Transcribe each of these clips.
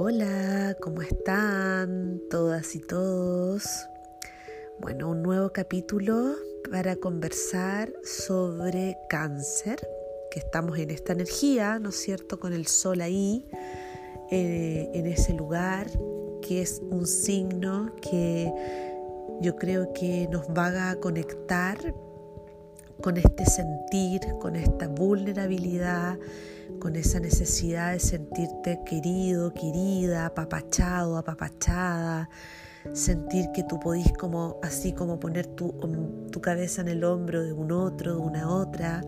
Hola, ¿cómo están todas y todos? Bueno, un nuevo capítulo para conversar sobre cáncer, que estamos en esta energía, ¿no es cierto?, con el sol ahí, eh, en ese lugar, que es un signo que yo creo que nos va a conectar con este sentir, con esta vulnerabilidad, con esa necesidad de sentirte querido, querida, apapachado, apapachada, sentir que tú podís como así como poner tu, tu cabeza en el hombro de un otro, de una otra,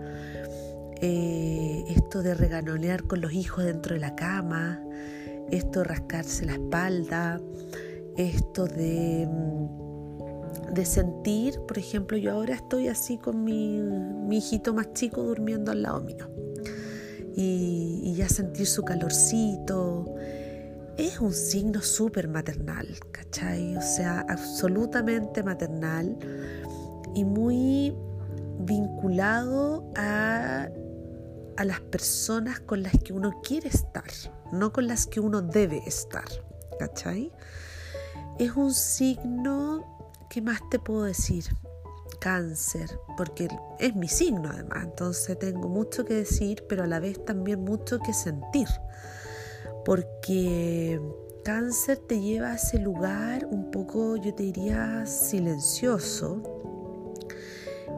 eh, esto de reganolear con los hijos dentro de la cama, esto de rascarse la espalda, esto de mm, de sentir, por ejemplo, yo ahora estoy así con mi, hijito más chico durmiendo al lado mío. Y, ya sentir su calorcito. Es un signo súper maternal, ¿cachai? O sea, absolutamente maternal y muy vinculado a, a las personas con las que uno quiere estar, no con las que uno debe estar, ¿cachai? Es un signo ¿qué más te puedo decir? Cáncer, porque es mi signo además, entonces tengo mucho que decir, pero a la vez también mucho que sentir, porque cáncer te lleva a ese lugar un poco, yo te diría, silencioso,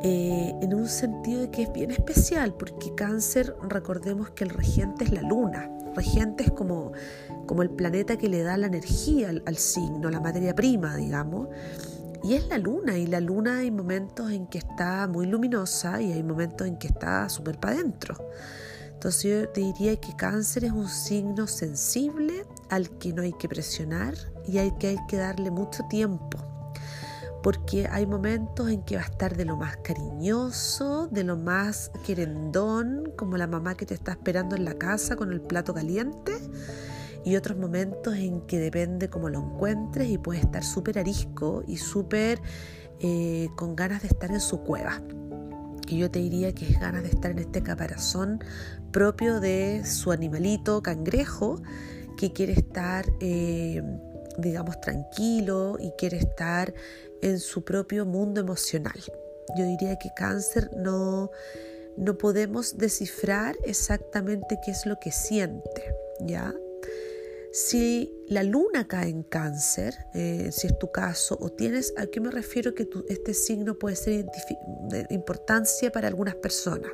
eh, en un sentido de que es bien especial, porque cáncer, recordemos que el regente es la luna, regente es como, como el planeta que le da la energía al signo, la materia prima, digamos. Y es la luna, y la luna hay momentos en que está muy luminosa y hay momentos en que está súper para adentro. Entonces yo te diría que cáncer es un signo sensible al que no hay que presionar y al que hay que darle mucho tiempo. Porque hay momentos en que va a estar de lo más cariñoso, de lo más querendón, como la mamá que te está esperando en la casa con el plato caliente y otros momentos en que depende cómo lo encuentres y puede estar súper arisco y súper eh, con ganas de estar en su cueva. Y yo te diría que es ganas de estar en este caparazón propio de su animalito cangrejo que quiere estar, eh, digamos, tranquilo y quiere estar en su propio mundo emocional. Yo diría que cáncer no, no podemos descifrar exactamente qué es lo que siente, ¿ya? Si la luna cae en cáncer, eh, si es tu caso, o tienes, ¿a qué me refiero que este signo puede ser de importancia para algunas personas?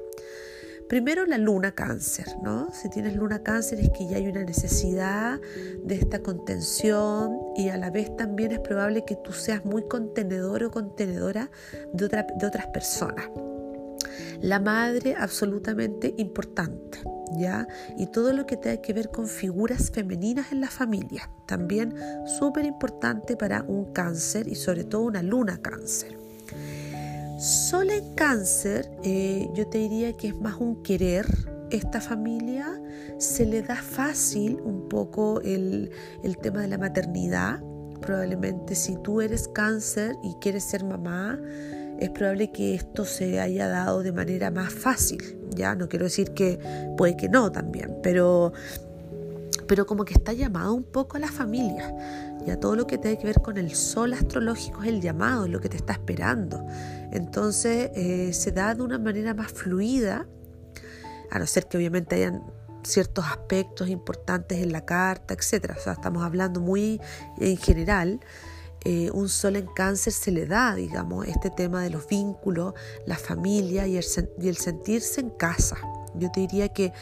Primero la luna cáncer, ¿no? Si tienes luna cáncer es que ya hay una necesidad de esta contención y a la vez también es probable que tú seas muy contenedor o contenedora de, de otras personas. La madre absolutamente importante. Y todo lo que tenga que ver con figuras femeninas en la familia, también súper importante para un cáncer y sobre todo una luna cáncer. Sol en cáncer, eh, yo te diría que es más un querer. Esta familia se le da fácil un poco el, el tema de la maternidad. Probablemente si tú eres cáncer y quieres ser mamá, es probable que esto se haya dado de manera más fácil. Ya no quiero decir que puede que no también, pero, pero como que está llamado un poco a la familia. Ya todo lo que tiene que ver con el sol astrológico es el llamado, es lo que te está esperando. Entonces eh, se da de una manera más fluida, a no ser que obviamente hayan ciertos aspectos importantes en la carta, etc. O sea, estamos hablando muy en general. Eh, un sol en cáncer se le da, digamos, este tema de los vínculos, la familia y el, sentirse en casa. Yo te diría que,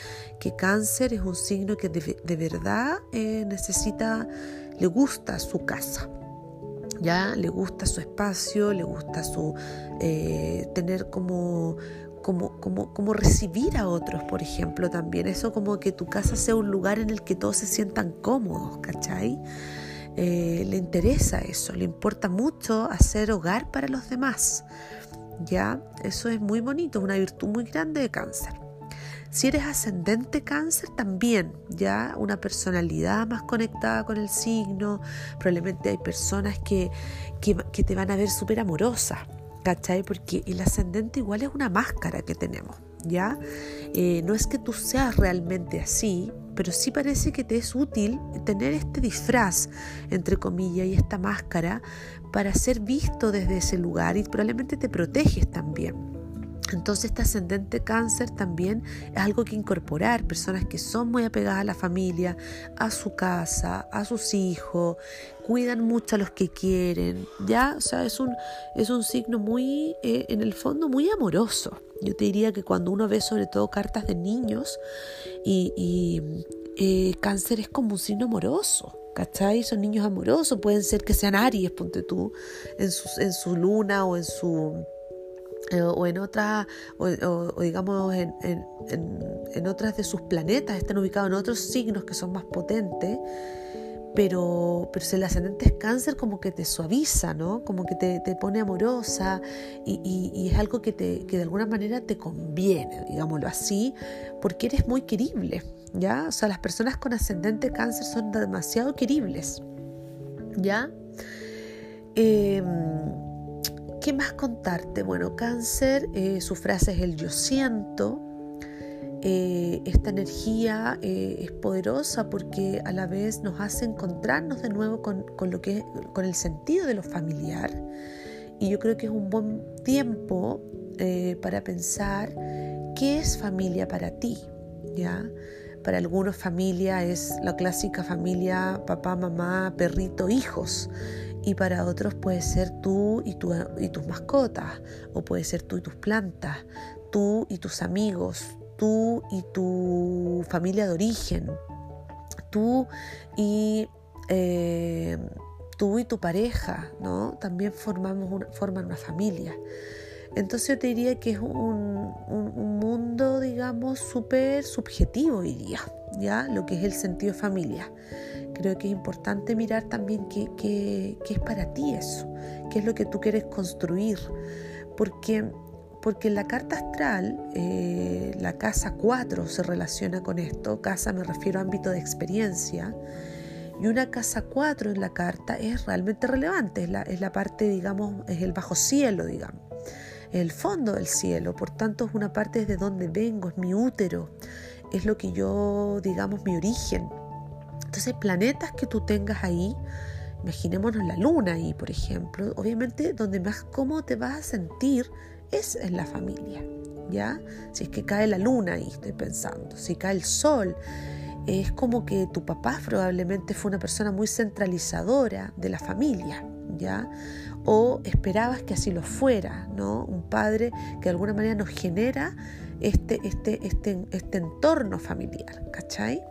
que, cáncer es un signo que de, verdad eh, necesita, le gusta su casa. Ya le gusta su espacio, le gusta su eh, tener como, como, como, como, recibir a otros, por ejemplo, también. Eso como que tu casa sea un lugar en el que todos se sientan cómodos, ¿cachai? Eh, le interesa eso, le importa mucho hacer hogar para los demás. Ya, eso es muy bonito, una virtud muy grande de cáncer. Si eres ascendente cáncer, también, ya una personalidad más conectada con el signo. Probablemente hay personas que, que, te van a ver súper amorosas, ¿cachai? Porque el ascendente igual es una máscara que tenemos, ¿ya? Eh, no es que tú seas realmente así, pero sí parece que te es útil tener este disfraz, entre comillas, y esta máscara para ser visto desde ese lugar y probablemente te proteges también. Entonces este ascendente cáncer también es algo que incorporar, personas que son muy apegadas a la familia, a su casa, a sus hijos, cuidan mucho a los que quieren, ¿ya? O sea, es un, es un signo muy, eh, en el fondo, muy amoroso. Yo te diría que cuando uno ve sobre todo cartas de niños y, eh, cáncer es como un signo amoroso. ¿Cachai? Son niños amorosos, pueden ser que sean Aries, ponte tú, en su, en su luna o en su eh, o en otra, o, digamos en, en, otras de sus planetas, están ubicados en otros signos que son más potentes, pero, pero si el ascendente es cáncer como que te suaviza, ¿no? Como que te, te pone amorosa y, y, es algo que, te, que de alguna manera te conviene, digámoslo así, porque eres muy querible, ¿ya? O sea, las personas con ascendente cáncer son demasiado queribles, ¿ya? Eh, ¿Qué más contarte? Bueno, cáncer, eh, su frase es el yo siento. Eh, esta energía eh, es poderosa porque a la vez nos hace encontrarnos de nuevo con, lo que con el sentido de lo familiar. Y yo creo que es un buen tiempo para pensar qué es familia para ti, ¿ya? Para algunos familia es la clásica familia papá, mamá, perrito, hijos y para otros puede ser tú y, tus mascotas, o puede ser tú y tus plantas, tú y tus amigos, tú y tu familia de origen, tú y, eh, tú y tu pareja, ¿no? También formamos una, forman una familia. Entonces yo te diría que es un, un mundo, digamos, súper subjetivo día, ¿ya? Lo que es el sentido de familia. Creo que es importante mirar también qué, qué, qué es para ti eso, qué es lo que tú quieres construir, porque porque en la carta astral, eh, la casa 4 se relaciona con esto, casa me refiero a ámbito de experiencia, y una casa 4 en la carta es realmente relevante, es la, es la parte, digamos, es el bajo cielo, digamos, el fondo del cielo, por tanto es una parte desde donde vengo, es mi útero, es lo que yo, digamos, mi origen. Entonces, planetas que tú tengas ahí, imaginémonos la luna ahí, por ejemplo, obviamente donde más cómodo te vas a sentir es en la familia, ¿ya? Si es que cae la luna ahí, estoy pensando, si cae el sol, es como que tu papá probablemente fue una persona muy centralizadora de la familia, ¿ya? O esperabas que así lo fuera, ¿no? Un padre que de alguna manera nos genera este, este, este, este entorno familiar, ¿cachai?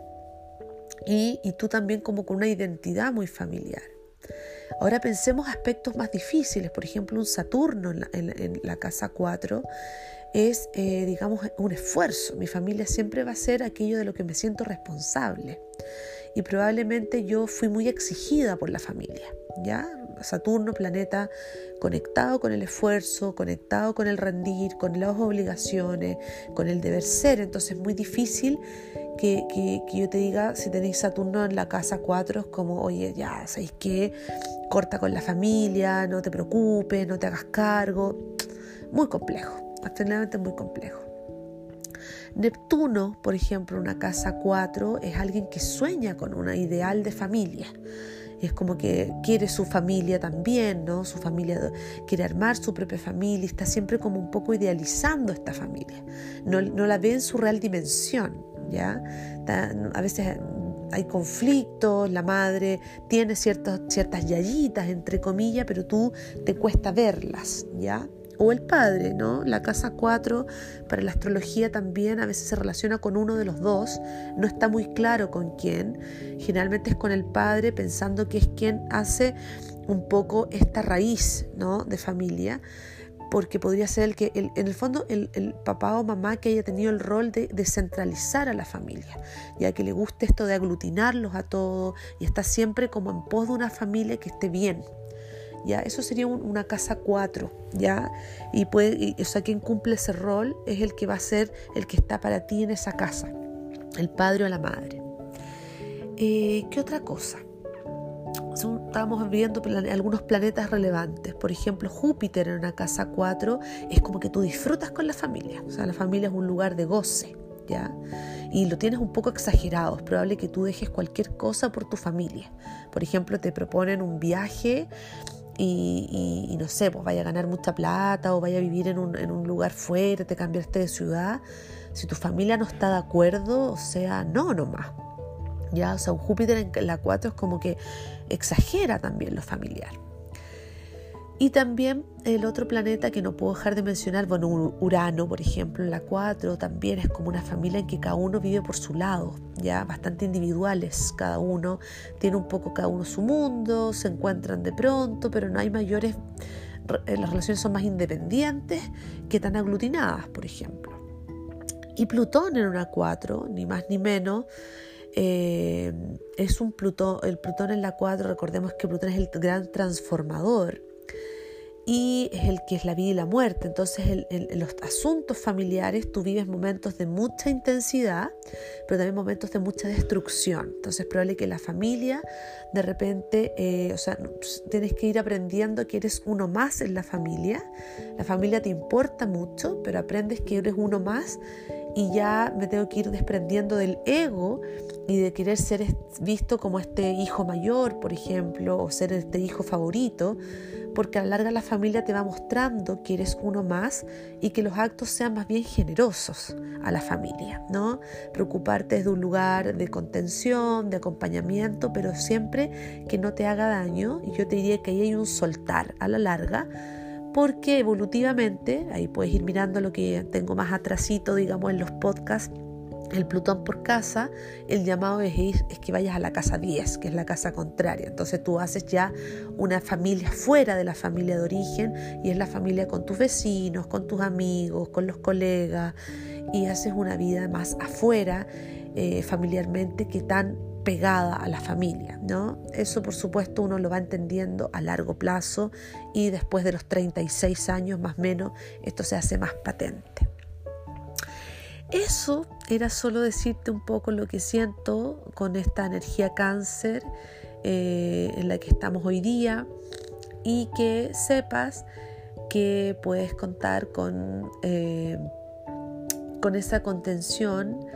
y, tú también como con una identidad muy familiar. Ahora pensemos aspectos más difíciles, por ejemplo, un Saturno en la, casa 4 es, eh, digamos, un esfuerzo. Mi familia siempre va a ser aquello de lo que me siento responsable. Y probablemente yo fui muy exigida por la familia, ¿ya? Saturno, planeta conectado con el esfuerzo, conectado con el rendir, con las obligaciones, con el deber ser. Entonces es muy difícil que, yo te diga, si tenéis Saturno en la casa 4, es como, oye, ya, ¿sabéis qué? Corta con la familia, no te preocupes, no te hagas cargo. Muy complejo, absolutamente muy complejo. Neptuno, por ejemplo, una casa 4, es alguien que sueña con una ideal de familia es como que quiere su familia también, ¿no? Su familia quiere armar su propia familia, está siempre como un poco idealizando esta familia, no, la ve en su real dimensión, ¿ya? a veces hay conflictos, la madre tiene ciertas, ciertas yayitas, entre comillas, pero tú te cuesta verlas, ¿ya? O el padre, ¿no? La casa 4 para la astrología también a veces se relaciona con uno de los dos, no está muy claro con quién, generalmente es con el padre pensando que es quien hace un poco esta raíz, ¿no? De familia porque podría ser el que, en el fondo, el, papá o mamá que haya tenido el rol de descentralizar a la familia, ya que le guste esto de aglutinarlos a todos y está siempre como en pos de una familia que esté bien, ¿ya? Eso sería una casa 4, ¿ya? Y puede, o sea, quien cumple ese rol es el que va a ser el que está para ti en esa casa, el padre o la madre. Eh, ¿Qué otra cosa? estábamos viendo algunos planetas relevantes. Por ejemplo, Júpiter en una casa 4 es como que tú disfrutas con la familia. O sea, la familia es un lugar de goce, ¿ya? Y lo tienes un poco exagerado. Es probable que tú dejes cualquier cosa por tu familia. Por ejemplo, te proponen un viaje y, no sé, pues vaya a ganar mucha plata o vaya a vivir en un, en un lugar fuera, te cambiaste de ciudad. Si tu familia no está de acuerdo, o sea, no nomás. Ya, o sea, un Júpiter en la 4 es como que exagera también lo familiar. Y también el otro planeta que no puedo dejar de mencionar, bueno, Urano, por ejemplo, en la 4 también es como una familia en que cada uno vive por su lado, ya bastante individuales cada uno, tiene un poco cada uno su mundo, se encuentran de pronto, pero no hay mayores, eh, las relaciones son más independientes que tan aglutinadas, por ejemplo. Y Plutón en una 4, ni más ni menos, eh, es un Plutón, el Plutón en la 4, recordemos que Plutón es el gran transformador y es el que es la vida y la muerte. Entonces, en los asuntos familiares tú vives momentos de mucha intensidad, pero también momentos de mucha destrucción. Entonces, es probable que la familia, de repente, eh, o sea, tienes que ir aprendiendo que eres uno más en la familia. La familia te importa mucho, pero aprendes que eres uno más y ya me tengo que ir desprendiendo del ego y de querer ser visto como este hijo mayor, por ejemplo, o ser este hijo favorito porque a la larga la familia te va mostrando que eres uno más y que los actos sean más bien generosos a la familia, ¿no? Preocuparte desde un lugar de contención, de acompañamiento, pero siempre que no te haga daño y yo te diría que ahí hay un soltar a la larga porque evolutivamente, ahí puedes ir mirando lo que tengo más atrasito, digamos, en los podcasts, el Plutón por casa, el llamado es, es, que vayas a la casa 10, que es la casa contraria. Entonces tú haces ya una familia fuera de la familia de origen y es la familia con tus vecinos, con tus amigos, con los colegas y haces una vida más afuera eh, familiarmente que tan pegada a la familia, ¿no? Eso por supuesto uno lo va entendiendo a largo plazo y después de los 36 años más o menos esto se hace más patente. Eso era solo decirte un poco lo que siento con esta energía cáncer eh, en la que estamos hoy día y que sepas que puedes contar con, eh, con esa contención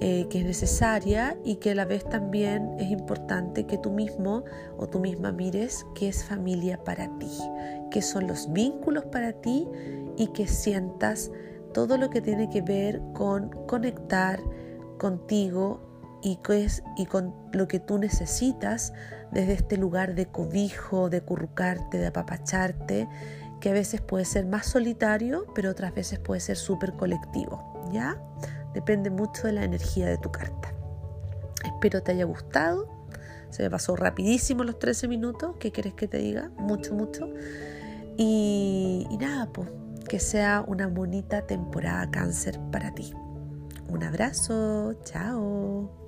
eh, que es necesaria y que a la vez también es importante que tú mismo o tú misma mires qué es familia para ti, qué son los vínculos para ti y que sientas todo lo que tiene que ver con conectar contigo y, y con lo que tú necesitas desde este lugar de cobijo, de currucarte, de apapacharte, que a veces puede ser más solitario, pero otras veces puede ser súper colectivo, ¿ya? Depende mucho de la energía de tu carta. Espero te haya gustado. Se me pasó rapidísimo los 13 minutos. ¿Qué quieres que te diga? Mucho, mucho. Y, y nada, pues que sea una bonita temporada cáncer para ti. Un abrazo, chao.